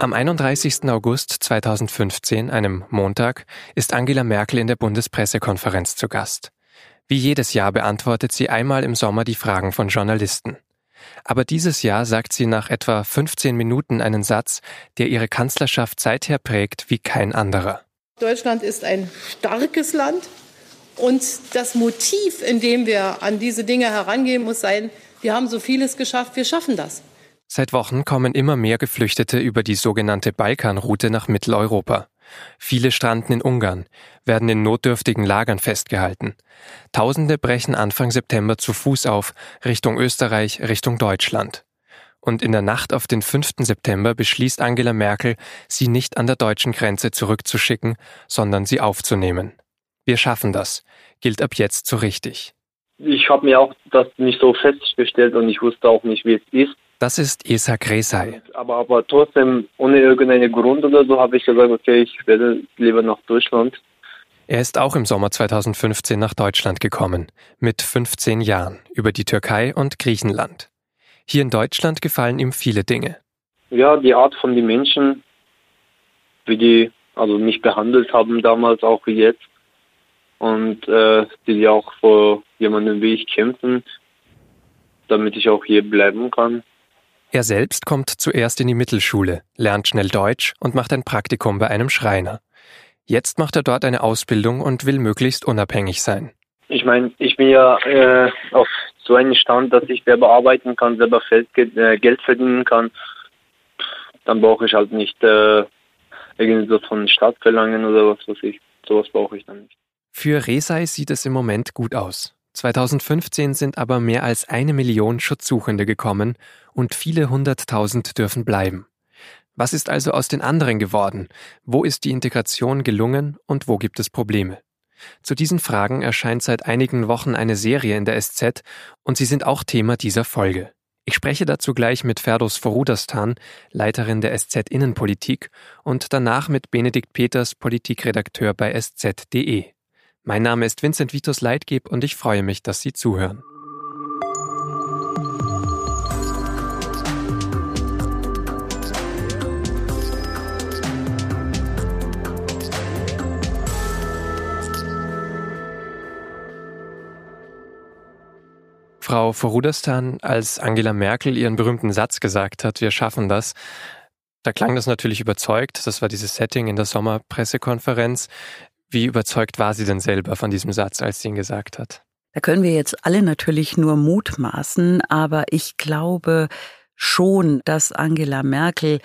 Am 31. August 2015, einem Montag, ist Angela Merkel in der Bundespressekonferenz zu Gast. Wie jedes Jahr beantwortet sie einmal im Sommer die Fragen von Journalisten. Aber dieses Jahr sagt sie nach etwa 15 Minuten einen Satz, der ihre Kanzlerschaft seither prägt wie kein anderer. Deutschland ist ein starkes Land und das Motiv, in dem wir an diese Dinge herangehen, muss sein, wir haben so vieles geschafft, wir schaffen das. Seit Wochen kommen immer mehr Geflüchtete über die sogenannte Balkanroute nach Mitteleuropa. Viele stranden in Ungarn, werden in notdürftigen Lagern festgehalten. Tausende brechen Anfang September zu Fuß auf, Richtung Österreich, Richtung Deutschland. Und in der Nacht auf den 5. September beschließt Angela Merkel, sie nicht an der deutschen Grenze zurückzuschicken, sondern sie aufzunehmen. Wir schaffen das, gilt ab jetzt so richtig. Ich habe mir auch das nicht so festgestellt und ich wusste auch nicht, wie es ist. Das ist Esa Gresay. Aber, aber trotzdem, ohne irgendeinen Grund oder so, habe ich gesagt, okay, ich werde lieber nach Deutschland. Er ist auch im Sommer 2015 nach Deutschland gekommen, mit 15 Jahren, über die Türkei und Griechenland. Hier in Deutschland gefallen ihm viele Dinge. Ja, die Art von den Menschen, wie die also mich behandelt haben damals, auch wie jetzt. Und äh, die auch vor jemandem wie ich kämpfen, damit ich auch hier bleiben kann. Er selbst kommt zuerst in die Mittelschule, lernt schnell Deutsch und macht ein Praktikum bei einem Schreiner. Jetzt macht er dort eine Ausbildung und will möglichst unabhängig sein. Ich meine, ich bin ja äh, auf so einem Stand, dass ich selber arbeiten kann, selber äh, Geld verdienen kann. Dann brauche ich halt nicht äh, irgendwie so von Staat verlangen oder was weiß ich. Sowas brauche ich dann nicht. Für Resai sieht es im Moment gut aus. 2015 sind aber mehr als eine Million Schutzsuchende gekommen und viele hunderttausend dürfen bleiben. Was ist also aus den anderen geworden? Wo ist die Integration gelungen und wo gibt es Probleme? Zu diesen Fragen erscheint seit einigen Wochen eine Serie in der SZ und sie sind auch Thema dieser Folge. Ich spreche dazu gleich mit Ferdos Forudastan, Leiterin der SZ Innenpolitik, und danach mit Benedikt Peters, Politikredakteur bei sz.de. Mein Name ist Vincent Vitus Leitgeb und ich freue mich, dass Sie zuhören. Frau Vorudastan, als Angela Merkel ihren berühmten Satz gesagt hat, wir schaffen das, da klang das natürlich überzeugt. Das war dieses Setting in der Sommerpressekonferenz. Wie überzeugt war sie denn selber von diesem Satz, als sie ihn gesagt hat? Da können wir jetzt alle natürlich nur mutmaßen, aber ich glaube schon, dass Angela Merkel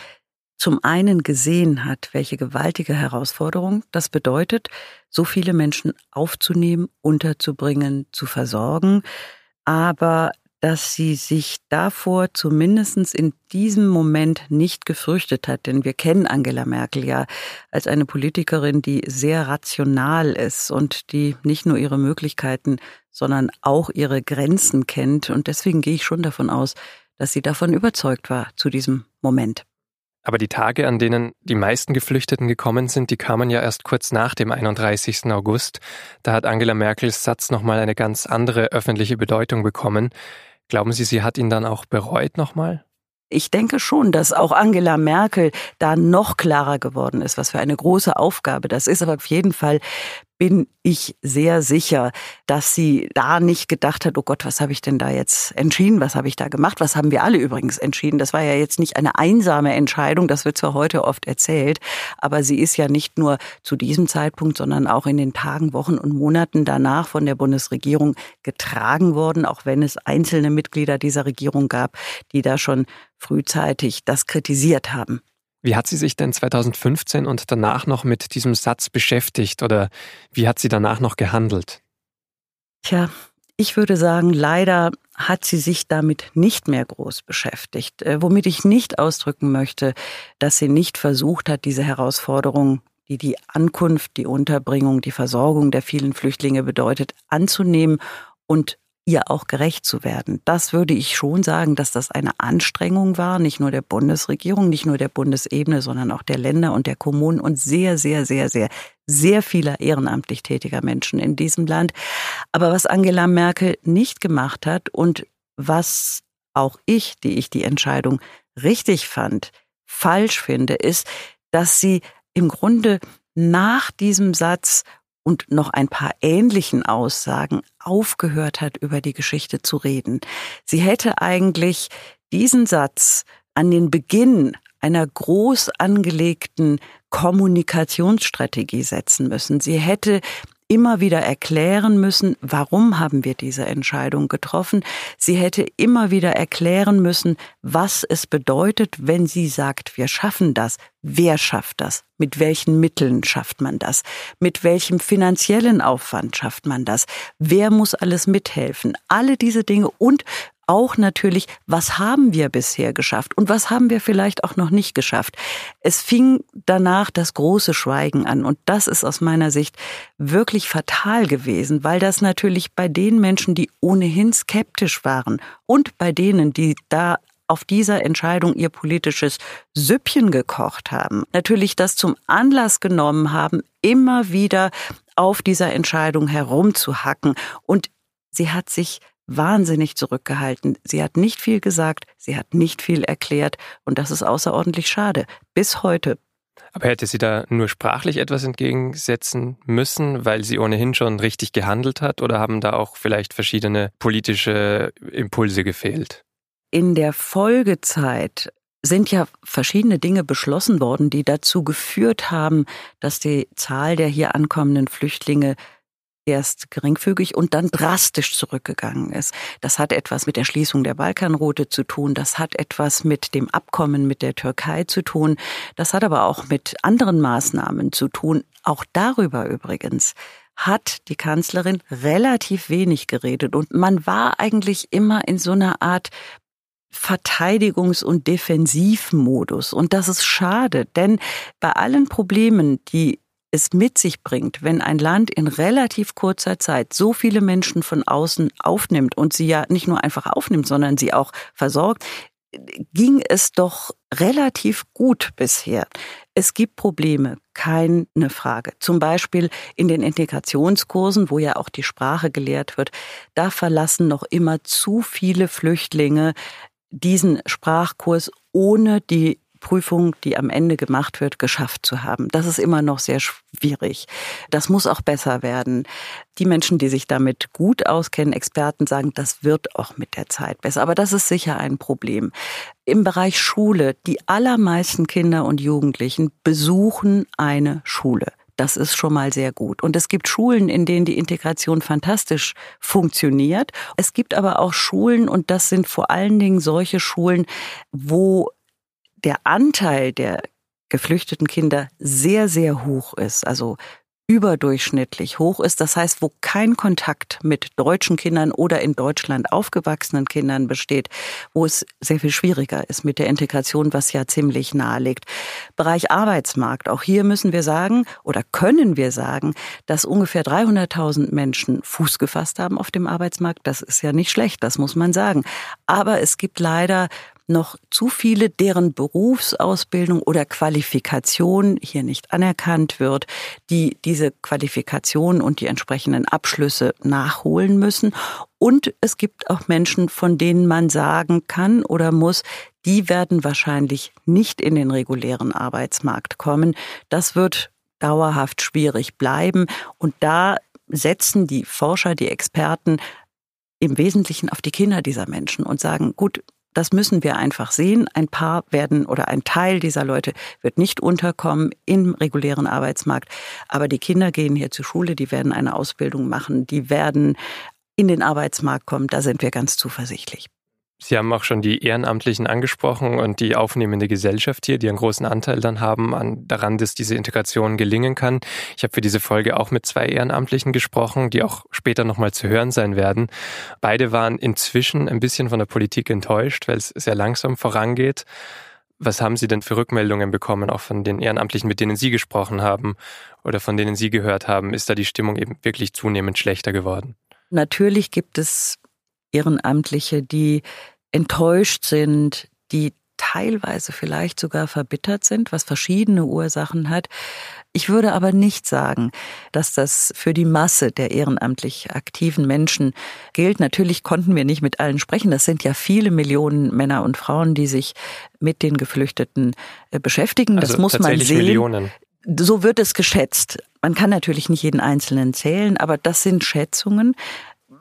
zum einen gesehen hat, welche gewaltige Herausforderung das bedeutet, so viele Menschen aufzunehmen, unterzubringen, zu versorgen, aber dass sie sich davor zumindest in diesem Moment nicht gefürchtet hat. Denn wir kennen Angela Merkel ja als eine Politikerin, die sehr rational ist und die nicht nur ihre Möglichkeiten, sondern auch ihre Grenzen kennt. Und deswegen gehe ich schon davon aus, dass sie davon überzeugt war zu diesem Moment. Aber die Tage, an denen die meisten Geflüchteten gekommen sind, die kamen ja erst kurz nach dem 31. August. Da hat Angela Merkels Satz nochmal eine ganz andere öffentliche Bedeutung bekommen. Glauben Sie, sie hat ihn dann auch bereut nochmal? Ich denke schon, dass auch Angela Merkel da noch klarer geworden ist, was für eine große Aufgabe das ist. Aber auf jeden Fall bin ich sehr sicher, dass sie da nicht gedacht hat, oh Gott, was habe ich denn da jetzt entschieden, was habe ich da gemacht, was haben wir alle übrigens entschieden. Das war ja jetzt nicht eine einsame Entscheidung, das wird zwar heute oft erzählt, aber sie ist ja nicht nur zu diesem Zeitpunkt, sondern auch in den Tagen, Wochen und Monaten danach von der Bundesregierung getragen worden, auch wenn es einzelne Mitglieder dieser Regierung gab, die da schon frühzeitig das kritisiert haben. Wie hat sie sich denn 2015 und danach noch mit diesem Satz beschäftigt oder wie hat sie danach noch gehandelt? Tja, ich würde sagen, leider hat sie sich damit nicht mehr groß beschäftigt, äh, womit ich nicht ausdrücken möchte, dass sie nicht versucht hat, diese Herausforderung, die die Ankunft, die Unterbringung, die Versorgung der vielen Flüchtlinge bedeutet, anzunehmen und ihr auch gerecht zu werden. Das würde ich schon sagen, dass das eine Anstrengung war, nicht nur der Bundesregierung, nicht nur der Bundesebene, sondern auch der Länder und der Kommunen und sehr, sehr, sehr, sehr, sehr vieler ehrenamtlich tätiger Menschen in diesem Land. Aber was Angela Merkel nicht gemacht hat und was auch ich, die ich die Entscheidung richtig fand, falsch finde, ist, dass sie im Grunde nach diesem Satz und noch ein paar ähnlichen Aussagen aufgehört hat, über die Geschichte zu reden. Sie hätte eigentlich diesen Satz an den Beginn einer groß angelegten Kommunikationsstrategie setzen müssen. Sie hätte immer wieder erklären müssen, warum haben wir diese Entscheidung getroffen. Sie hätte immer wieder erklären müssen, was es bedeutet, wenn sie sagt, wir schaffen das. Wer schafft das? Mit welchen Mitteln schafft man das? Mit welchem finanziellen Aufwand schafft man das? Wer muss alles mithelfen? Alle diese Dinge und auch natürlich, was haben wir bisher geschafft und was haben wir vielleicht auch noch nicht geschafft. Es fing danach das große Schweigen an und das ist aus meiner Sicht wirklich fatal gewesen, weil das natürlich bei den Menschen, die ohnehin skeptisch waren und bei denen, die da auf dieser Entscheidung ihr politisches Süppchen gekocht haben, natürlich das zum Anlass genommen haben, immer wieder auf dieser Entscheidung herumzuhacken. Und sie hat sich wahnsinnig zurückgehalten. Sie hat nicht viel gesagt, sie hat nicht viel erklärt und das ist außerordentlich schade. Bis heute. Aber hätte sie da nur sprachlich etwas entgegensetzen müssen, weil sie ohnehin schon richtig gehandelt hat oder haben da auch vielleicht verschiedene politische Impulse gefehlt? In der Folgezeit sind ja verschiedene Dinge beschlossen worden, die dazu geführt haben, dass die Zahl der hier ankommenden Flüchtlinge erst geringfügig und dann drastisch zurückgegangen ist. Das hat etwas mit der Schließung der Balkanroute zu tun, das hat etwas mit dem Abkommen mit der Türkei zu tun, das hat aber auch mit anderen Maßnahmen zu tun, auch darüber übrigens hat die Kanzlerin relativ wenig geredet und man war eigentlich immer in so einer Art Verteidigungs- und Defensivmodus. Und das ist schade, denn bei allen Problemen, die es mit sich bringt, wenn ein Land in relativ kurzer Zeit so viele Menschen von außen aufnimmt und sie ja nicht nur einfach aufnimmt, sondern sie auch versorgt, ging es doch relativ gut bisher. Es gibt Probleme, keine Frage. Zum Beispiel in den Integrationskursen, wo ja auch die Sprache gelehrt wird, da verlassen noch immer zu viele Flüchtlinge diesen Sprachkurs ohne die Prüfung, die am Ende gemacht wird, geschafft zu haben. Das ist immer noch sehr schwierig. Das muss auch besser werden. Die Menschen, die sich damit gut auskennen, Experten sagen, das wird auch mit der Zeit besser. Aber das ist sicher ein Problem. Im Bereich Schule, die allermeisten Kinder und Jugendlichen besuchen eine Schule. Das ist schon mal sehr gut. Und es gibt Schulen, in denen die Integration fantastisch funktioniert. Es gibt aber auch Schulen, und das sind vor allen Dingen solche Schulen, wo der Anteil der geflüchteten Kinder sehr, sehr hoch ist, also überdurchschnittlich hoch ist. Das heißt, wo kein Kontakt mit deutschen Kindern oder in Deutschland aufgewachsenen Kindern besteht, wo es sehr viel schwieriger ist mit der Integration, was ja ziemlich nahe liegt. Bereich Arbeitsmarkt. Auch hier müssen wir sagen oder können wir sagen, dass ungefähr 300.000 Menschen Fuß gefasst haben auf dem Arbeitsmarkt. Das ist ja nicht schlecht, das muss man sagen. Aber es gibt leider noch zu viele, deren Berufsausbildung oder Qualifikation hier nicht anerkannt wird, die diese Qualifikation und die entsprechenden Abschlüsse nachholen müssen. Und es gibt auch Menschen, von denen man sagen kann oder muss, die werden wahrscheinlich nicht in den regulären Arbeitsmarkt kommen. Das wird dauerhaft schwierig bleiben. Und da setzen die Forscher, die Experten im Wesentlichen auf die Kinder dieser Menschen und sagen, gut, das müssen wir einfach sehen. Ein paar werden oder ein Teil dieser Leute wird nicht unterkommen im regulären Arbeitsmarkt. Aber die Kinder gehen hier zur Schule, die werden eine Ausbildung machen, die werden in den Arbeitsmarkt kommen. Da sind wir ganz zuversichtlich. Sie haben auch schon die Ehrenamtlichen angesprochen und die aufnehmende Gesellschaft hier, die einen großen Anteil dann haben an, daran, dass diese Integration gelingen kann. Ich habe für diese Folge auch mit zwei Ehrenamtlichen gesprochen, die auch später nochmal zu hören sein werden. Beide waren inzwischen ein bisschen von der Politik enttäuscht, weil es sehr langsam vorangeht. Was haben Sie denn für Rückmeldungen bekommen, auch von den Ehrenamtlichen, mit denen Sie gesprochen haben oder von denen Sie gehört haben? Ist da die Stimmung eben wirklich zunehmend schlechter geworden? Natürlich gibt es Ehrenamtliche, die enttäuscht sind, die teilweise vielleicht sogar verbittert sind, was verschiedene Ursachen hat. Ich würde aber nicht sagen, dass das für die Masse der ehrenamtlich aktiven Menschen gilt. Natürlich konnten wir nicht mit allen sprechen. Das sind ja viele Millionen Männer und Frauen, die sich mit den Geflüchteten äh, beschäftigen. Das also muss man sehen. Millionen. So wird es geschätzt. Man kann natürlich nicht jeden Einzelnen zählen, aber das sind Schätzungen.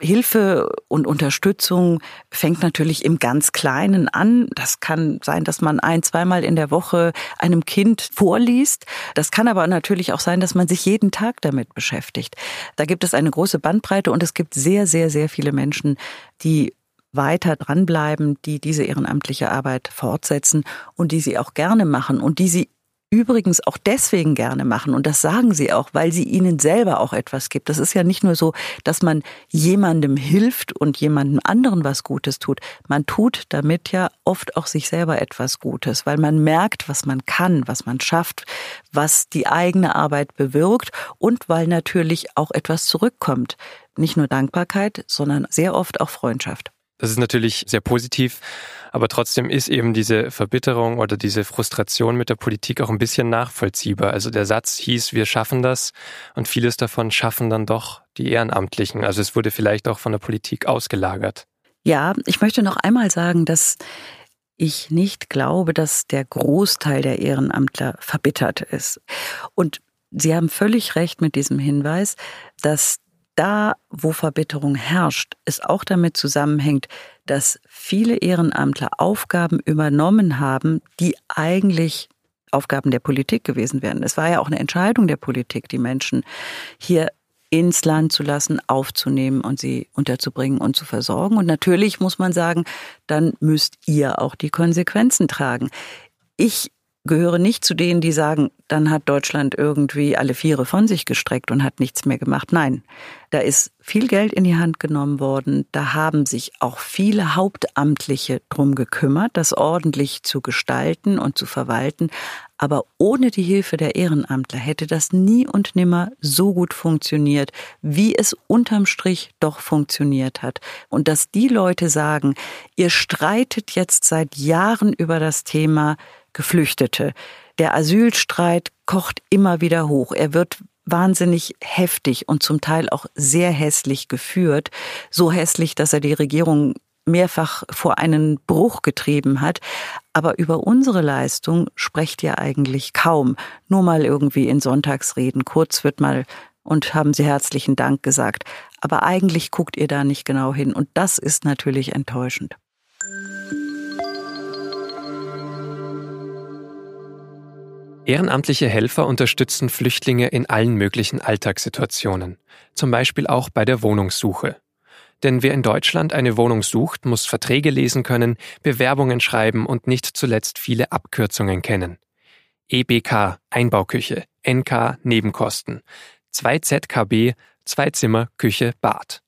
Hilfe und Unterstützung fängt natürlich im ganz Kleinen an. Das kann sein, dass man ein, zweimal in der Woche einem Kind vorliest. Das kann aber natürlich auch sein, dass man sich jeden Tag damit beschäftigt. Da gibt es eine große Bandbreite und es gibt sehr, sehr, sehr viele Menschen, die weiter dranbleiben, die diese ehrenamtliche Arbeit fortsetzen und die sie auch gerne machen und die sie übrigens auch deswegen gerne machen. Und das sagen sie auch, weil sie ihnen selber auch etwas gibt. Das ist ja nicht nur so, dass man jemandem hilft und jemandem anderen was Gutes tut. Man tut damit ja oft auch sich selber etwas Gutes, weil man merkt, was man kann, was man schafft, was die eigene Arbeit bewirkt und weil natürlich auch etwas zurückkommt. Nicht nur Dankbarkeit, sondern sehr oft auch Freundschaft. Das ist natürlich sehr positiv, aber trotzdem ist eben diese Verbitterung oder diese Frustration mit der Politik auch ein bisschen nachvollziehbar. Also der Satz hieß, wir schaffen das und vieles davon schaffen dann doch die Ehrenamtlichen. Also es wurde vielleicht auch von der Politik ausgelagert. Ja, ich möchte noch einmal sagen, dass ich nicht glaube, dass der Großteil der Ehrenamtler verbittert ist. Und Sie haben völlig recht mit diesem Hinweis, dass da, wo Verbitterung herrscht, es auch damit zusammenhängt, dass viele Ehrenamtler Aufgaben übernommen haben, die eigentlich Aufgaben der Politik gewesen wären. Es war ja auch eine Entscheidung der Politik, die Menschen hier ins Land zu lassen, aufzunehmen und sie unterzubringen und zu versorgen. Und natürlich muss man sagen, dann müsst ihr auch die Konsequenzen tragen. Ich gehöre nicht zu denen, die sagen, dann hat Deutschland irgendwie alle Viere von sich gestreckt und hat nichts mehr gemacht. Nein, da ist viel Geld in die Hand genommen worden. Da haben sich auch viele Hauptamtliche drum gekümmert, das ordentlich zu gestalten und zu verwalten. Aber ohne die Hilfe der Ehrenamtler hätte das nie und nimmer so gut funktioniert, wie es unterm Strich doch funktioniert hat. Und dass die Leute sagen, ihr streitet jetzt seit Jahren über das Thema, Geflüchtete. Der Asylstreit kocht immer wieder hoch. Er wird wahnsinnig heftig und zum Teil auch sehr hässlich geführt. So hässlich, dass er die Regierung mehrfach vor einen Bruch getrieben hat. Aber über unsere Leistung sprecht ihr eigentlich kaum. Nur mal irgendwie in Sonntagsreden. Kurz wird mal und haben Sie herzlichen Dank gesagt. Aber eigentlich guckt ihr da nicht genau hin. Und das ist natürlich enttäuschend. Ehrenamtliche Helfer unterstützen Flüchtlinge in allen möglichen Alltagssituationen, zum Beispiel auch bei der Wohnungssuche. Denn wer in Deutschland eine Wohnung sucht, muss Verträge lesen können, Bewerbungen schreiben und nicht zuletzt viele Abkürzungen kennen. EBK Einbauküche, NK Nebenkosten, 2 ZKB Zwei Zimmer, Küche, Bad.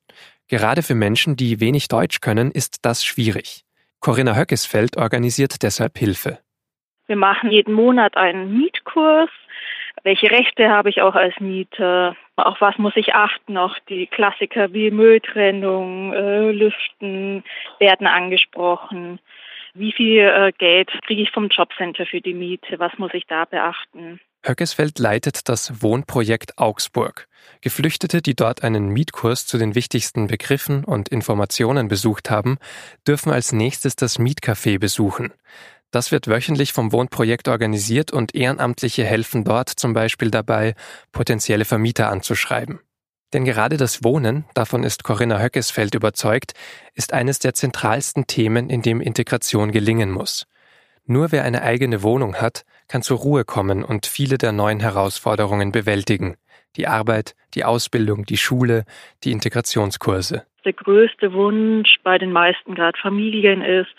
Gerade für Menschen, die wenig Deutsch können, ist das schwierig. Corinna Höckesfeld organisiert deshalb Hilfe. Wir machen jeden Monat einen Mietkurs. Welche Rechte habe ich auch als Mieter? Auf was muss ich achten? Auch die Klassiker wie Mülltrennung, äh, Lüften werden angesprochen. Wie viel äh, Geld kriege ich vom Jobcenter für die Miete? Was muss ich da beachten? Höckesfeld leitet das Wohnprojekt Augsburg. Geflüchtete, die dort einen Mietkurs zu den wichtigsten Begriffen und Informationen besucht haben, dürfen als nächstes das Mietcafé besuchen. Das wird wöchentlich vom Wohnprojekt organisiert und Ehrenamtliche helfen dort zum Beispiel dabei, potenzielle Vermieter anzuschreiben. Denn gerade das Wohnen, davon ist Corinna Höckesfeld überzeugt, ist eines der zentralsten Themen, in dem Integration gelingen muss. Nur wer eine eigene Wohnung hat, kann zur Ruhe kommen und viele der neuen Herausforderungen bewältigen. Die Arbeit, die Ausbildung, die Schule, die Integrationskurse. Der größte Wunsch bei den meisten gerade Familien ist,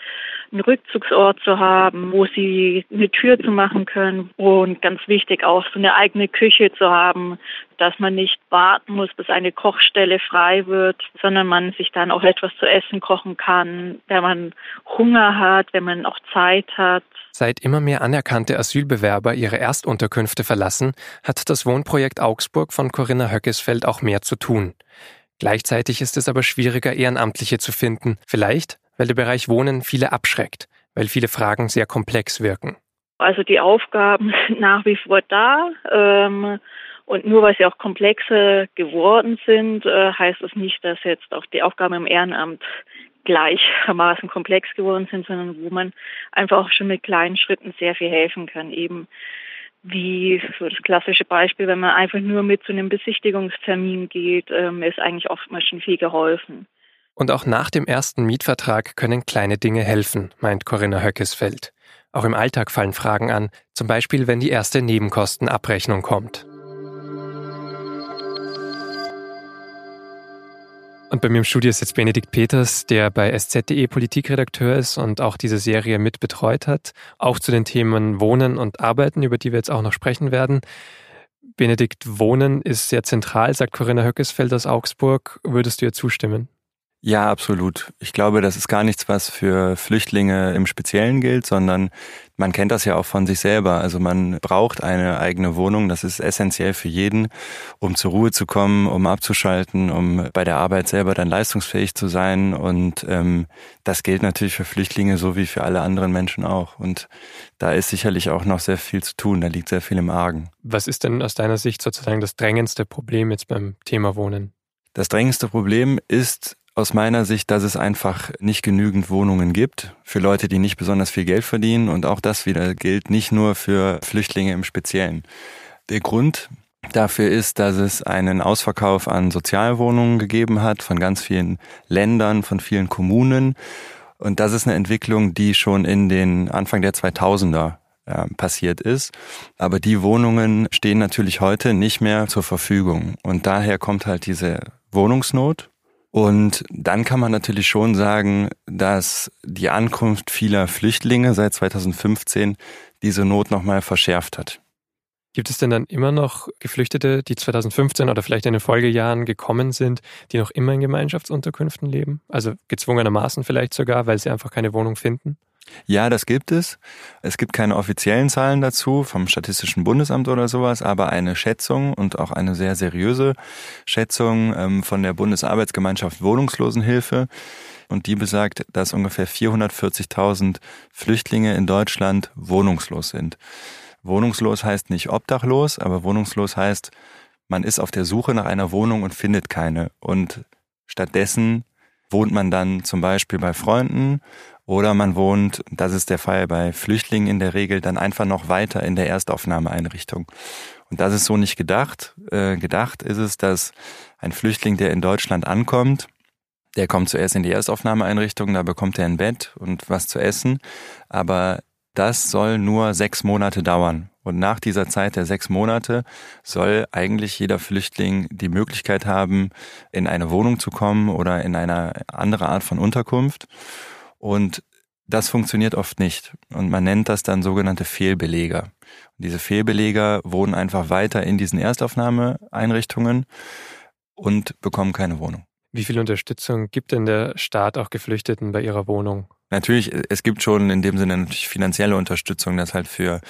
einen Rückzugsort zu haben, wo sie eine Tür zu machen können und ganz wichtig auch so eine eigene Küche zu haben, dass man nicht warten muss, bis eine Kochstelle frei wird, sondern man sich dann auch etwas zu essen kochen kann, wenn man Hunger hat, wenn man auch Zeit hat. Seit immer mehr anerkannte Asylbewerber ihre Erstunterkünfte verlassen, hat das Wohnprojekt Augsburg von Corinna Höckesfeld auch mehr zu tun. Gleichzeitig ist es aber schwieriger, Ehrenamtliche zu finden. Vielleicht, weil der Bereich Wohnen viele abschreckt, weil viele Fragen sehr komplex wirken. Also die Aufgaben sind nach wie vor da. Ähm, und nur weil sie auch komplexer geworden sind, äh, heißt das nicht, dass jetzt auch die Aufgaben im Ehrenamt gleichermaßen komplex geworden sind, sondern wo man einfach auch schon mit kleinen Schritten sehr viel helfen kann. Eben wie so das klassische Beispiel, wenn man einfach nur mit zu einem Besichtigungstermin geht, ähm, ist eigentlich oftmals schon viel geholfen. Und auch nach dem ersten Mietvertrag können kleine Dinge helfen, meint Corinna Höckesfeld. Auch im Alltag fallen Fragen an, zum Beispiel wenn die erste Nebenkostenabrechnung kommt. Und bei mir im Studio ist jetzt Benedikt Peters, der bei SZ.de Politikredakteur ist und auch diese Serie mit betreut hat, auch zu den Themen Wohnen und Arbeiten, über die wir jetzt auch noch sprechen werden. Benedikt, Wohnen ist sehr zentral, sagt Corinna Höckesfeld aus Augsburg. Würdest du ihr zustimmen? Ja, absolut. Ich glaube, das ist gar nichts, was für Flüchtlinge im Speziellen gilt, sondern man kennt das ja auch von sich selber. Also man braucht eine eigene Wohnung. Das ist essentiell für jeden, um zur Ruhe zu kommen, um abzuschalten, um bei der Arbeit selber dann leistungsfähig zu sein. Und ähm, das gilt natürlich für Flüchtlinge so wie für alle anderen Menschen auch. Und da ist sicherlich auch noch sehr viel zu tun. Da liegt sehr viel im Argen. Was ist denn aus deiner Sicht sozusagen das drängendste Problem jetzt beim Thema Wohnen? Das drängendste Problem ist aus meiner Sicht, dass es einfach nicht genügend Wohnungen gibt für Leute, die nicht besonders viel Geld verdienen. Und auch das wieder gilt nicht nur für Flüchtlinge im Speziellen. Der Grund dafür ist, dass es einen Ausverkauf an Sozialwohnungen gegeben hat von ganz vielen Ländern, von vielen Kommunen. Und das ist eine Entwicklung, die schon in den Anfang der 2000er äh, passiert ist. Aber die Wohnungen stehen natürlich heute nicht mehr zur Verfügung. Und daher kommt halt diese Wohnungsnot. Und dann kann man natürlich schon sagen, dass die Ankunft vieler Flüchtlinge seit 2015 diese Not nochmal verschärft hat. Gibt es denn dann immer noch Geflüchtete, die 2015 oder vielleicht in den Folgejahren gekommen sind, die noch immer in Gemeinschaftsunterkünften leben? Also gezwungenermaßen vielleicht sogar, weil sie einfach keine Wohnung finden? Ja, das gibt es. Es gibt keine offiziellen Zahlen dazu vom Statistischen Bundesamt oder sowas, aber eine Schätzung und auch eine sehr seriöse Schätzung ähm, von der Bundesarbeitsgemeinschaft Wohnungslosenhilfe. Und die besagt, dass ungefähr 440.000 Flüchtlinge in Deutschland wohnungslos sind. Wohnungslos heißt nicht obdachlos, aber wohnungslos heißt, man ist auf der Suche nach einer Wohnung und findet keine. Und stattdessen wohnt man dann zum Beispiel bei Freunden oder man wohnt, das ist der Fall bei Flüchtlingen in der Regel, dann einfach noch weiter in der Erstaufnahmeeinrichtung. Und das ist so nicht gedacht. Äh, gedacht ist es, dass ein Flüchtling, der in Deutschland ankommt, der kommt zuerst in die Erstaufnahmeeinrichtung, da bekommt er ein Bett und was zu essen. Aber das soll nur sechs Monate dauern. Und nach dieser Zeit der sechs Monate soll eigentlich jeder Flüchtling die Möglichkeit haben, in eine Wohnung zu kommen oder in eine andere Art von Unterkunft. Und das funktioniert oft nicht. Und man nennt das dann sogenannte Fehlbeleger. Und diese Fehlbeleger wohnen einfach weiter in diesen Erstaufnahmeeinrichtungen und bekommen keine Wohnung. Wie viel Unterstützung gibt denn der Staat auch Geflüchteten bei ihrer Wohnung? Natürlich, es gibt schon in dem Sinne natürlich finanzielle Unterstützung, dass halt für,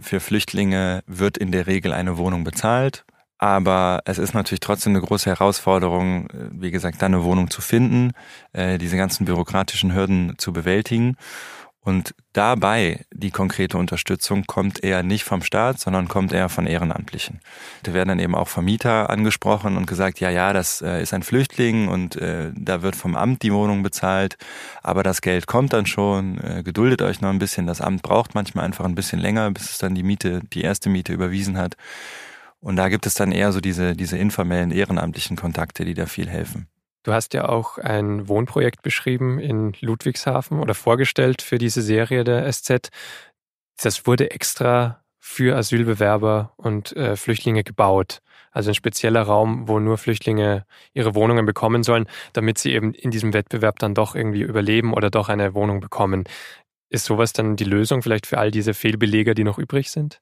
für Flüchtlinge wird in der Regel eine Wohnung bezahlt. Aber es ist natürlich trotzdem eine große Herausforderung, wie gesagt, da eine Wohnung zu finden, äh, diese ganzen bürokratischen Hürden zu bewältigen. Und dabei die konkrete Unterstützung kommt eher nicht vom Staat, sondern kommt eher von Ehrenamtlichen. Da werden dann eben auch Vermieter angesprochen und gesagt, ja, ja, das äh, ist ein Flüchtling und äh, da wird vom Amt die Wohnung bezahlt, aber das Geld kommt dann schon, geduldet euch noch ein bisschen. Das Amt braucht manchmal einfach ein bisschen länger, bis es dann die Miete, die erste Miete überwiesen hat. Und da gibt es dann eher so diese, diese informellen ehrenamtlichen Kontakte, die da viel helfen. Du hast ja auch ein Wohnprojekt beschrieben in Ludwigshafen oder vorgestellt für diese Serie der SZ. Das wurde extra für Asylbewerber und äh, Flüchtlinge gebaut. Also ein spezieller Raum, wo nur Flüchtlinge ihre Wohnungen bekommen sollen, damit sie eben in diesem Wettbewerb dann doch irgendwie überleben oder doch eine Wohnung bekommen. Ist sowas dann die Lösung vielleicht für all diese Fehlbeleger, die noch übrig sind?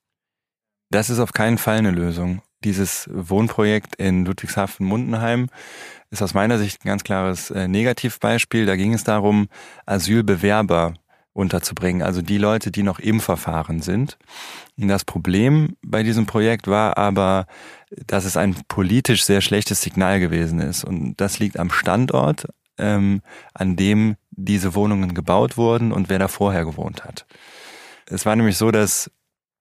Das ist auf keinen Fall eine Lösung. Dieses Wohnprojekt in Ludwigshafen-Mundenheim ist aus meiner Sicht ein ganz klares äh, Negativbeispiel. Da ging es darum, Asylbewerber unterzubringen, also die Leute, die noch im Verfahren sind. Das Problem bei diesem Projekt war aber, dass es ein politisch sehr schlechtes Signal gewesen ist. Und das liegt am Standort, ähm, an dem diese Wohnungen gebaut wurden und wer da vorher gewohnt hat. Es war nämlich so, dass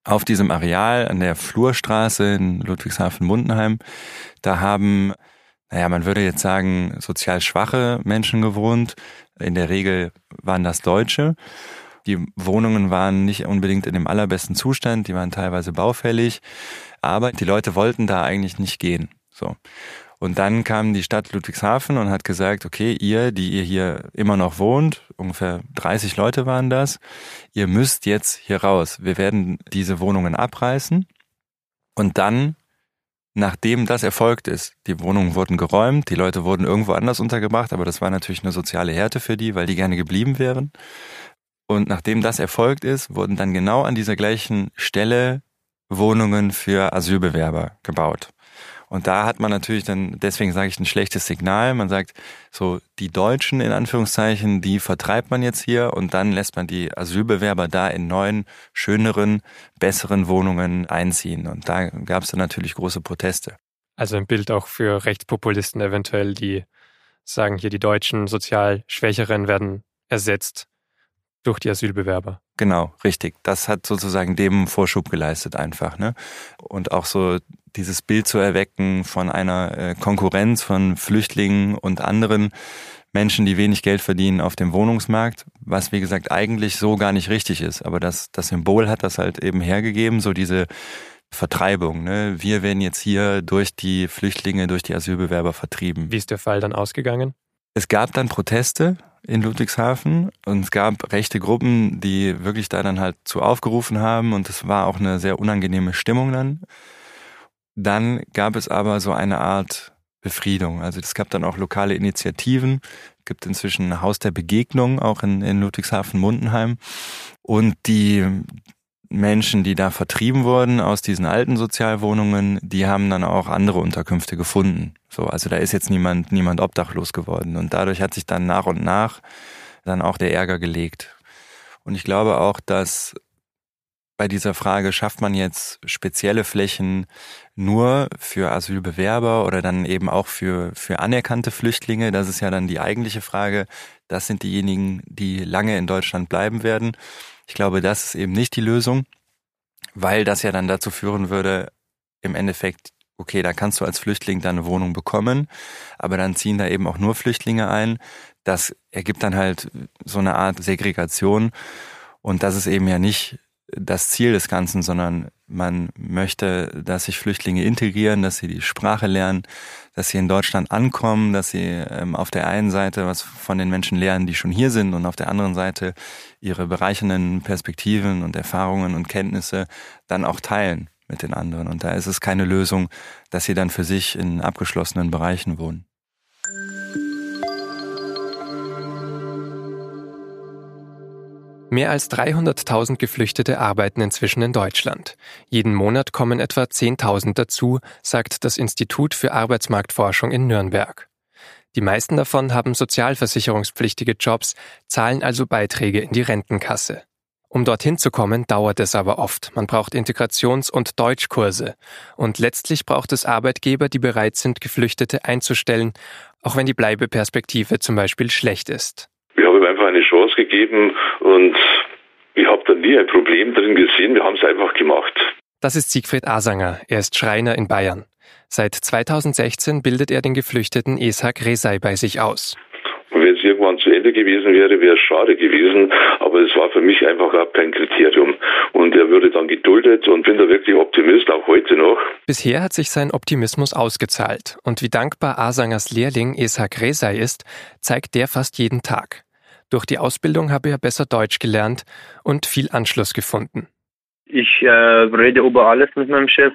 auf diesem Areal an der Flurstraße in Ludwigshafen-Mundenheim, da haben, naja, man würde jetzt sagen, sozial schwache Menschen gewohnt. In der Regel waren das Deutsche. Die Wohnungen waren nicht unbedingt in dem allerbesten Zustand, die waren teilweise baufällig, aber die Leute wollten da eigentlich nicht gehen. So. Und dann kam die Stadt Ludwigshafen und hat gesagt, okay, ihr, die ihr hier immer noch wohnt, ungefähr 30 Leute waren das, ihr müsst jetzt hier raus. Wir werden diese Wohnungen abreißen und dann nachdem das erfolgt ist, die Wohnungen wurden geräumt, die Leute wurden irgendwo anders untergebracht, aber das war natürlich eine soziale Härte für die, weil die gerne geblieben wären. Und nachdem das erfolgt ist, wurden dann genau an dieser gleichen Stelle Wohnungen für Asylbewerber gebaut. Und da hat man natürlich dann, deswegen sage ich ein schlechtes Signal. Man sagt, so die Deutschen in Anführungszeichen, die vertreibt man jetzt hier und dann lässt man die Asylbewerber da in neuen, schöneren, besseren Wohnungen einziehen. Und da gab es dann natürlich große Proteste. Also ein Bild auch für Rechtspopulisten eventuell, die sagen, hier die Deutschen sozial Schwächeren werden ersetzt durch die Asylbewerber. Genau, richtig. Das hat sozusagen dem Vorschub geleistet einfach. Ne? Und auch so dieses Bild zu erwecken von einer äh, Konkurrenz von Flüchtlingen und anderen Menschen, die wenig Geld verdienen auf dem Wohnungsmarkt, was wie gesagt eigentlich so gar nicht richtig ist. Aber das, das Symbol hat das halt eben hergegeben, so diese Vertreibung. Ne? Wir werden jetzt hier durch die Flüchtlinge, durch die Asylbewerber vertrieben. Wie ist der Fall dann ausgegangen? Es gab dann Proteste in Ludwigshafen und es gab rechte Gruppen, die wirklich da dann halt zu aufgerufen haben und es war auch eine sehr unangenehme Stimmung dann. Dann gab es aber so eine Art Befriedung. Also es gab dann auch lokale Initiativen, es gibt inzwischen ein Haus der Begegnung auch in, in Ludwigshafen-Mundenheim und die Menschen, die da vertrieben wurden aus diesen alten Sozialwohnungen, die haben dann auch andere Unterkünfte gefunden. So, also da ist jetzt niemand, niemand obdachlos geworden. Und dadurch hat sich dann nach und nach dann auch der Ärger gelegt. Und ich glaube auch, dass bei dieser Frage, schafft man jetzt spezielle Flächen nur für Asylbewerber oder dann eben auch für, für anerkannte Flüchtlinge? Das ist ja dann die eigentliche Frage. Das sind diejenigen, die lange in Deutschland bleiben werden. Ich glaube, das ist eben nicht die Lösung, weil das ja dann dazu führen würde, im Endeffekt, okay, da kannst du als Flüchtling deine Wohnung bekommen, aber dann ziehen da eben auch nur Flüchtlinge ein. Das ergibt dann halt so eine Art Segregation. Und das ist eben ja nicht das Ziel des Ganzen, sondern man möchte, dass sich Flüchtlinge integrieren, dass sie die Sprache lernen, dass sie in Deutschland ankommen, dass sie ähm, auf der einen Seite was von den Menschen lernen, die schon hier sind und auf der anderen Seite ihre bereichernden Perspektiven und Erfahrungen und Kenntnisse dann auch teilen mit den anderen. Und da ist es keine Lösung, dass sie dann für sich in abgeschlossenen Bereichen wohnen. Mehr als 300.000 Geflüchtete arbeiten inzwischen in Deutschland. Jeden Monat kommen etwa 10.000 dazu, sagt das Institut für Arbeitsmarktforschung in Nürnberg. Die meisten davon haben sozialversicherungspflichtige Jobs, zahlen also Beiträge in die Rentenkasse. Um dorthin zu kommen, dauert es aber oft. Man braucht Integrations- und Deutschkurse. Und letztlich braucht es Arbeitgeber, die bereit sind, Geflüchtete einzustellen, auch wenn die Bleibeperspektive zum Beispiel schlecht ist einfach eine Chance gegeben und ich habe da nie ein Problem drin gesehen. Wir haben es einfach gemacht. Das ist Siegfried Asanger. Er ist Schreiner in Bayern. Seit 2016 bildet er den Geflüchteten Ishak Resai bei sich aus. Wenn es irgendwann zu Ende gewesen wäre, wäre es schade gewesen. Aber es war für mich einfach überhaupt kein Kriterium. Und er würde dann geduldet und bin da wirklich Optimist, auch heute noch. Bisher hat sich sein Optimismus ausgezahlt. Und wie dankbar Asangers Lehrling Ishak Resai ist, zeigt der fast jeden Tag. Durch die Ausbildung habe er besser Deutsch gelernt und viel Anschluss gefunden. Ich äh, rede über alles mit meinem Chef,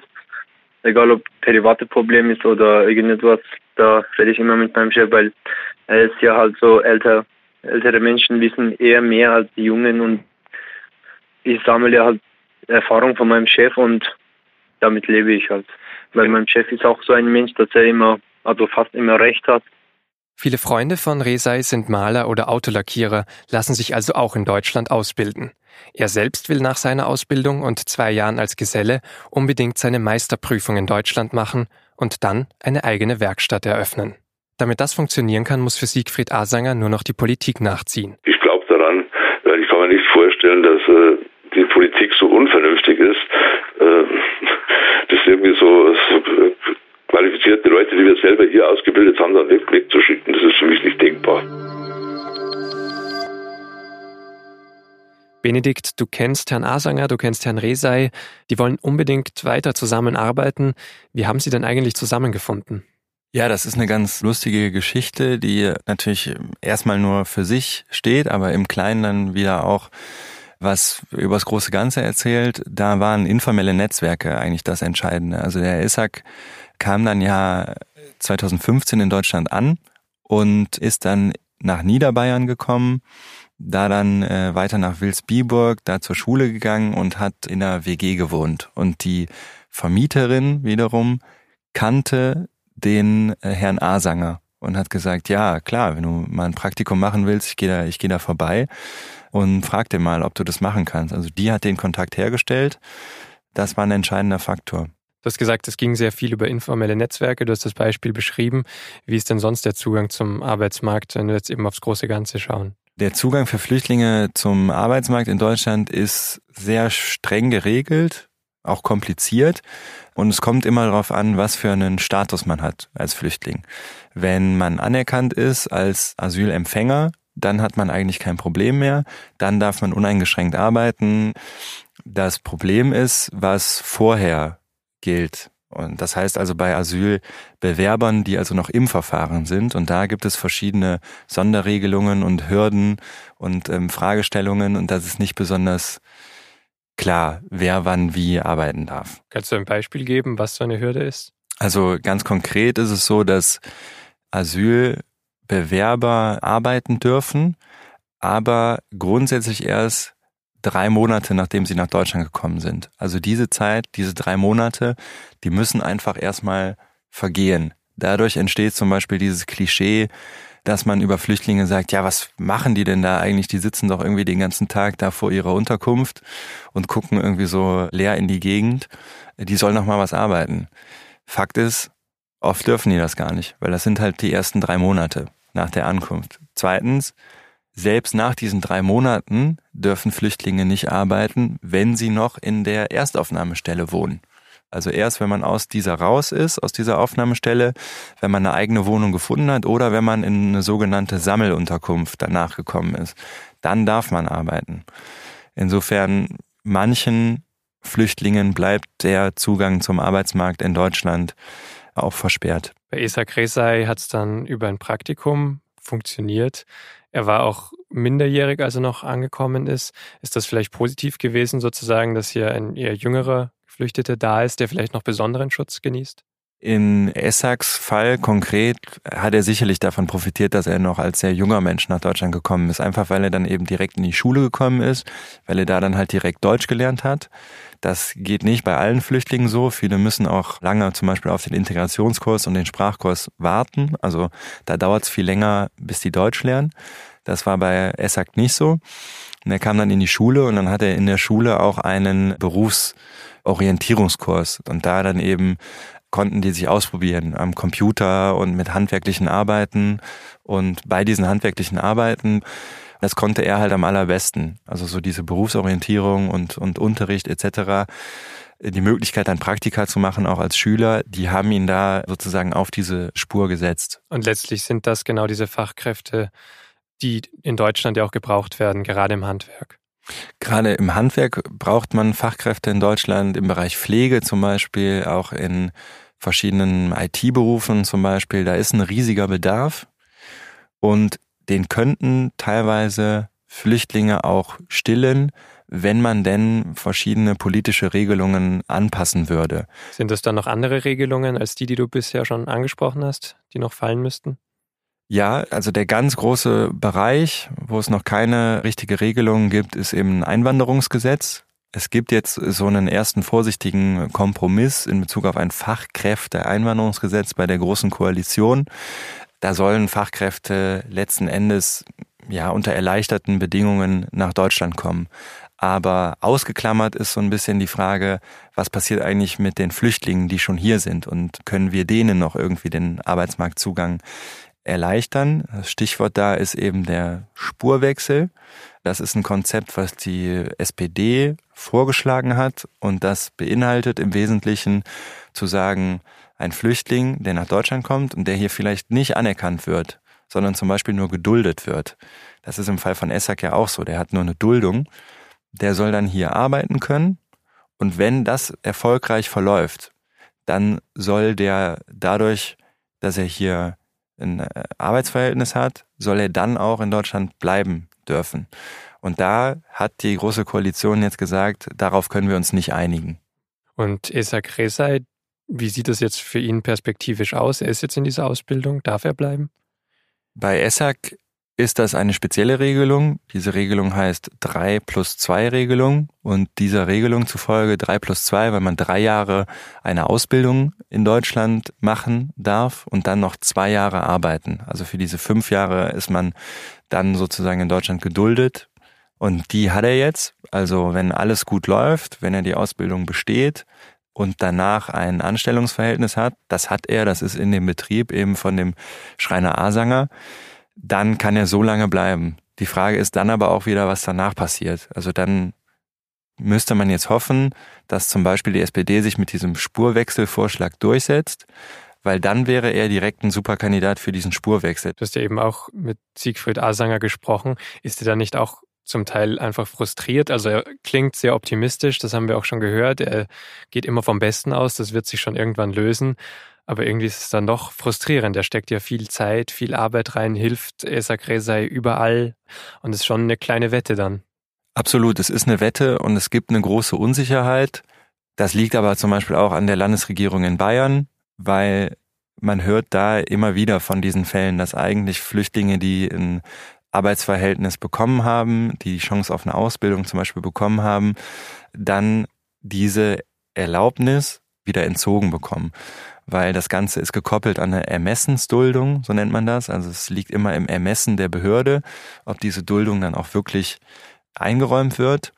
egal ob private Problem ist oder irgendetwas. Da rede ich immer mit meinem Chef, weil er ist ja halt so älter. Ältere Menschen wissen eher mehr als die Jungen und ich sammle ja halt Erfahrung von meinem Chef und damit lebe ich halt. Weil mein Chef ist auch so ein Mensch, dass er immer, also fast immer recht hat. Viele Freunde von Resai sind Maler oder Autolackierer, lassen sich also auch in Deutschland ausbilden. Er selbst will nach seiner Ausbildung und zwei Jahren als Geselle unbedingt seine Meisterprüfung in Deutschland machen und dann eine eigene Werkstatt eröffnen. Damit das funktionieren kann, muss für Siegfried Asanger nur noch die Politik nachziehen. Ich glaube daran, weil ich kann mir nicht vorstellen, dass äh, die Politik so unvernünftig ist, äh, das irgendwie so, so qualifizierte Leute, die wir selber hier ausgebildet haben, dann weg, wegzuschicken. Das ist für mich nicht denkbar. Benedikt, du kennst Herrn Asanger, du kennst Herrn Resei. Die wollen unbedingt weiter zusammenarbeiten. Wie haben sie denn eigentlich zusammengefunden? Ja, das ist eine ganz lustige Geschichte, die natürlich erstmal nur für sich steht, aber im Kleinen dann wieder auch was über das große Ganze erzählt. Da waren informelle Netzwerke eigentlich das Entscheidende. Also der ISAC kam dann ja 2015 in Deutschland an und ist dann nach Niederbayern gekommen da dann äh, weiter nach Wilsbiburg, da zur Schule gegangen und hat in einer WG gewohnt. Und die Vermieterin wiederum kannte den äh, Herrn Asanger und hat gesagt, ja, klar, wenn du mal ein Praktikum machen willst, ich gehe da, ich gehe da vorbei und frag dir mal, ob du das machen kannst. Also die hat den Kontakt hergestellt. Das war ein entscheidender Faktor. Du hast gesagt, es ging sehr viel über informelle Netzwerke. Du hast das Beispiel beschrieben. Wie ist denn sonst der Zugang zum Arbeitsmarkt, wenn wir jetzt eben aufs große Ganze schauen? Der Zugang für Flüchtlinge zum Arbeitsmarkt in Deutschland ist sehr streng geregelt, auch kompliziert. Und es kommt immer darauf an, was für einen Status man hat als Flüchtling. Wenn man anerkannt ist als Asylempfänger, dann hat man eigentlich kein Problem mehr. Dann darf man uneingeschränkt arbeiten. Das Problem ist, was vorher gilt. Und das heißt also bei Asylbewerbern, die also noch im Verfahren sind. Und da gibt es verschiedene Sonderregelungen und Hürden und ähm, Fragestellungen. Und das ist nicht besonders klar, wer wann wie arbeiten darf. Kannst du ein Beispiel geben, was so eine Hürde ist? Also ganz konkret ist es so, dass Asylbewerber arbeiten dürfen, aber grundsätzlich erst drei Monate, nachdem sie nach Deutschland gekommen sind. Also diese Zeit, diese drei Monate, die müssen einfach erstmal vergehen. Dadurch entsteht zum Beispiel dieses Klischee, dass man über Flüchtlinge sagt, ja, was machen die denn da eigentlich? Die sitzen doch irgendwie den ganzen Tag da vor ihrer Unterkunft und gucken irgendwie so leer in die Gegend. Die sollen noch mal was arbeiten. Fakt ist, oft dürfen die das gar nicht, weil das sind halt die ersten drei Monate nach der Ankunft. Zweitens, selbst nach diesen drei Monaten dürfen Flüchtlinge nicht arbeiten, wenn sie noch in der Erstaufnahmestelle wohnen. Also erst, wenn man aus dieser raus ist, aus dieser Aufnahmestelle, wenn man eine eigene Wohnung gefunden hat oder wenn man in eine sogenannte Sammelunterkunft danach gekommen ist, dann darf man arbeiten. Insofern manchen Flüchtlingen bleibt der Zugang zum Arbeitsmarkt in Deutschland auch versperrt. Bei Esa Kresai hat es dann über ein Praktikum funktioniert. Er war auch minderjährig, als er noch angekommen ist. Ist das vielleicht positiv gewesen, sozusagen, dass hier ein eher jüngerer Geflüchteter da ist, der vielleicht noch besonderen Schutz genießt? In Essaks Fall konkret hat er sicherlich davon profitiert, dass er noch als sehr junger Mensch nach Deutschland gekommen ist. Einfach weil er dann eben direkt in die Schule gekommen ist, weil er da dann halt direkt Deutsch gelernt hat. Das geht nicht bei allen Flüchtlingen so. Viele müssen auch lange zum Beispiel auf den Integrationskurs und den Sprachkurs warten. Also da dauert es viel länger, bis die Deutsch lernen. Das war bei Essak nicht so. Und er kam dann in die Schule und dann hat er in der Schule auch einen Berufsorientierungskurs. Und da dann eben konnten die sich ausprobieren am Computer und mit handwerklichen Arbeiten. Und bei diesen handwerklichen Arbeiten, das konnte er halt am allerbesten. Also so diese Berufsorientierung und, und Unterricht etc die Möglichkeit, dann Praktika zu machen, auch als Schüler, die haben ihn da sozusagen auf diese Spur gesetzt. Und letztlich sind das genau diese Fachkräfte, die in Deutschland ja auch gebraucht werden, gerade im Handwerk. Gerade im Handwerk braucht man Fachkräfte in Deutschland, im Bereich Pflege zum Beispiel, auch in verschiedenen IT-Berufen zum Beispiel. Da ist ein riesiger Bedarf und den könnten teilweise Flüchtlinge auch stillen, wenn man denn verschiedene politische Regelungen anpassen würde. Sind es dann noch andere Regelungen als die, die du bisher schon angesprochen hast, die noch fallen müssten? Ja, also der ganz große Bereich, wo es noch keine richtige Regelung gibt, ist eben ein Einwanderungsgesetz. Es gibt jetzt so einen ersten vorsichtigen Kompromiss in Bezug auf ein Fachkräfte-Einwanderungsgesetz bei der Großen Koalition. Da sollen Fachkräfte letzten Endes ja unter erleichterten Bedingungen nach Deutschland kommen. Aber ausgeklammert ist so ein bisschen die Frage, was passiert eigentlich mit den Flüchtlingen, die schon hier sind und können wir denen noch irgendwie den Arbeitsmarktzugang erleichtern. Das Stichwort da ist eben der Spurwechsel. Das ist ein Konzept, was die SPD vorgeschlagen hat und das beinhaltet im Wesentlichen zu sagen, ein Flüchtling, der nach Deutschland kommt und der hier vielleicht nicht anerkannt wird, sondern zum Beispiel nur geduldet wird. Das ist im Fall von Essak ja auch so. Der hat nur eine Duldung. Der soll dann hier arbeiten können. Und wenn das erfolgreich verläuft, dann soll der dadurch, dass er hier ein äh, Arbeitsverhältnis hat, soll er dann auch in Deutschland bleiben dürfen. Und da hat die Große Koalition jetzt gesagt, darauf können wir uns nicht einigen. Und Esak Resay, wie sieht das jetzt für ihn perspektivisch aus? Er ist jetzt in dieser Ausbildung, darf er bleiben? Bei Esak ist das eine spezielle Regelung. Diese Regelung heißt 3 plus 2 Regelung und dieser Regelung zufolge 3 plus 2, weil man drei Jahre eine Ausbildung in Deutschland machen darf und dann noch zwei Jahre arbeiten. Also für diese fünf Jahre ist man dann sozusagen in Deutschland geduldet und die hat er jetzt. Also wenn alles gut läuft, wenn er die Ausbildung besteht, und danach ein Anstellungsverhältnis hat, das hat er, das ist in dem Betrieb eben von dem Schreiner Asanger, dann kann er so lange bleiben. Die Frage ist dann aber auch wieder, was danach passiert. Also dann müsste man jetzt hoffen, dass zum Beispiel die SPD sich mit diesem Spurwechselvorschlag durchsetzt, weil dann wäre er direkt ein Superkandidat für diesen Spurwechsel. Du hast ja eben auch mit Siegfried Asanger gesprochen. Ist er da nicht auch zum Teil einfach frustriert? Also er klingt sehr optimistisch, das haben wir auch schon gehört. Er geht immer vom Besten aus, das wird sich schon irgendwann lösen. Aber irgendwie ist es dann doch frustrierend. Er steckt ja viel Zeit, viel Arbeit rein, hilft Esak Rezai überall und ist schon eine kleine Wette dann. Absolut, es ist eine Wette und es gibt eine große Unsicherheit. Das liegt aber zum Beispiel auch an der Landesregierung in Bayern, weil man hört da immer wieder von diesen Fällen, dass eigentlich Flüchtlinge, die ein Arbeitsverhältnis bekommen haben, die die Chance auf eine Ausbildung zum Beispiel bekommen haben, dann diese Erlaubnis wieder entzogen bekommen weil das Ganze ist gekoppelt an eine Ermessensduldung, so nennt man das. Also es liegt immer im Ermessen der Behörde, ob diese Duldung dann auch wirklich eingeräumt wird.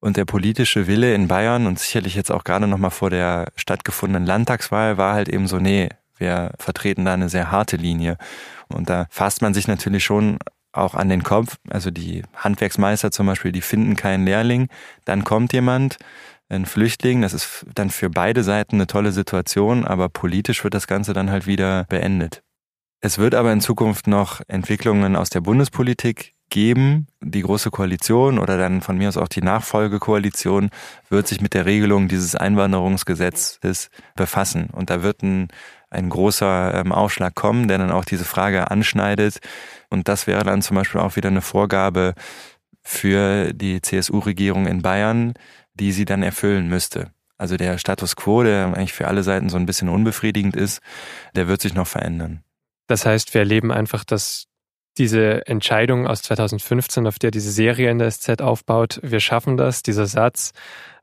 Und der politische Wille in Bayern und sicherlich jetzt auch gerade nochmal vor der stattgefundenen Landtagswahl war halt eben so, nee, wir vertreten da eine sehr harte Linie. Und da fasst man sich natürlich schon auch an den Kopf. Also die Handwerksmeister zum Beispiel, die finden keinen Lehrling. Dann kommt jemand, ein Flüchtling. Das ist dann für beide Seiten eine tolle Situation, aber politisch wird das Ganze dann halt wieder beendet. Es wird aber in Zukunft noch Entwicklungen aus der Bundespolitik geben. Die Große Koalition oder dann von mir aus auch die Nachfolgekoalition wird sich mit der Regelung dieses Einwanderungsgesetzes befassen. Und da wird ein, ein großer ähm, Aufschlag kommen, der dann auch diese Frage anschneidet. Und das wäre dann zum Beispiel auch wieder eine Vorgabe für die CSU-Regierung in Bayern, die sie dann erfüllen müsste. Also der Status quo, der eigentlich für alle Seiten so ein bisschen unbefriedigend ist, der wird sich noch verändern. Das heißt, wir erleben einfach, dass diese Entscheidung aus 2015, auf der diese Serie in der SZ aufbaut, wir schaffen das, dieser Satz,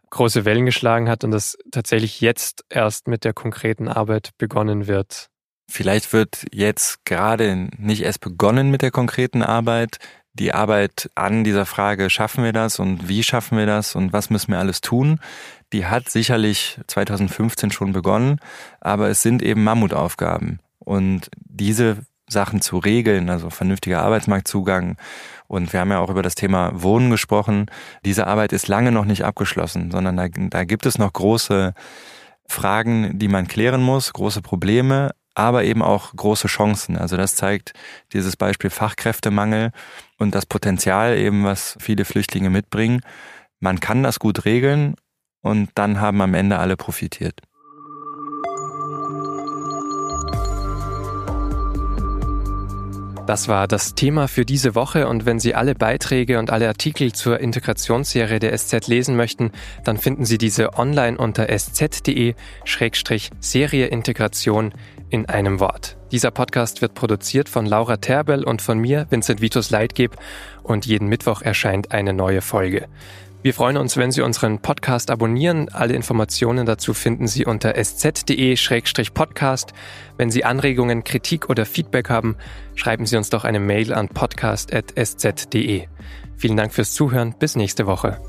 große Wellen geschlagen hat und dass tatsächlich jetzt erst mit der konkreten Arbeit begonnen wird. Vielleicht wird jetzt gerade nicht erst begonnen mit der konkreten Arbeit, die Arbeit an dieser Frage, schaffen wir das und wie schaffen wir das und was müssen wir alles tun, die hat sicherlich 2015 schon begonnen, aber es sind eben Mammutaufgaben. Und diese Sachen zu regeln, also vernünftiger Arbeitsmarktzugang, und wir haben ja auch über das Thema Wohnen gesprochen, diese Arbeit ist lange noch nicht abgeschlossen, sondern da, da gibt es noch große Fragen, die man klären muss, große Probleme, aber eben auch große Chancen. Also das zeigt dieses Beispiel Fachkräftemangel und das Potenzial eben, was viele Flüchtlinge mitbringen. Man kann das gut regeln und dann haben am Ende alle profitiert. Das war das Thema für diese Woche und wenn Sie alle Beiträge und alle Artikel zur Integrationsserie der SZ lesen möchten, dann finden Sie diese online unter sz.de-serie Integration in einem Wort. Dieser Podcast wird produziert von Laura Terbel und von mir, Vincent Vitus Leitgeb, und jeden Mittwoch erscheint eine neue Folge. Wir freuen uns, wenn Sie unseren Podcast abonnieren. Alle Informationen dazu finden Sie unter sz.de-podcast. Wenn Sie Anregungen, Kritik oder Feedback haben, schreiben Sie uns doch eine Mail an podcast.sz.de. Vielen Dank fürs Zuhören. Bis nächste Woche.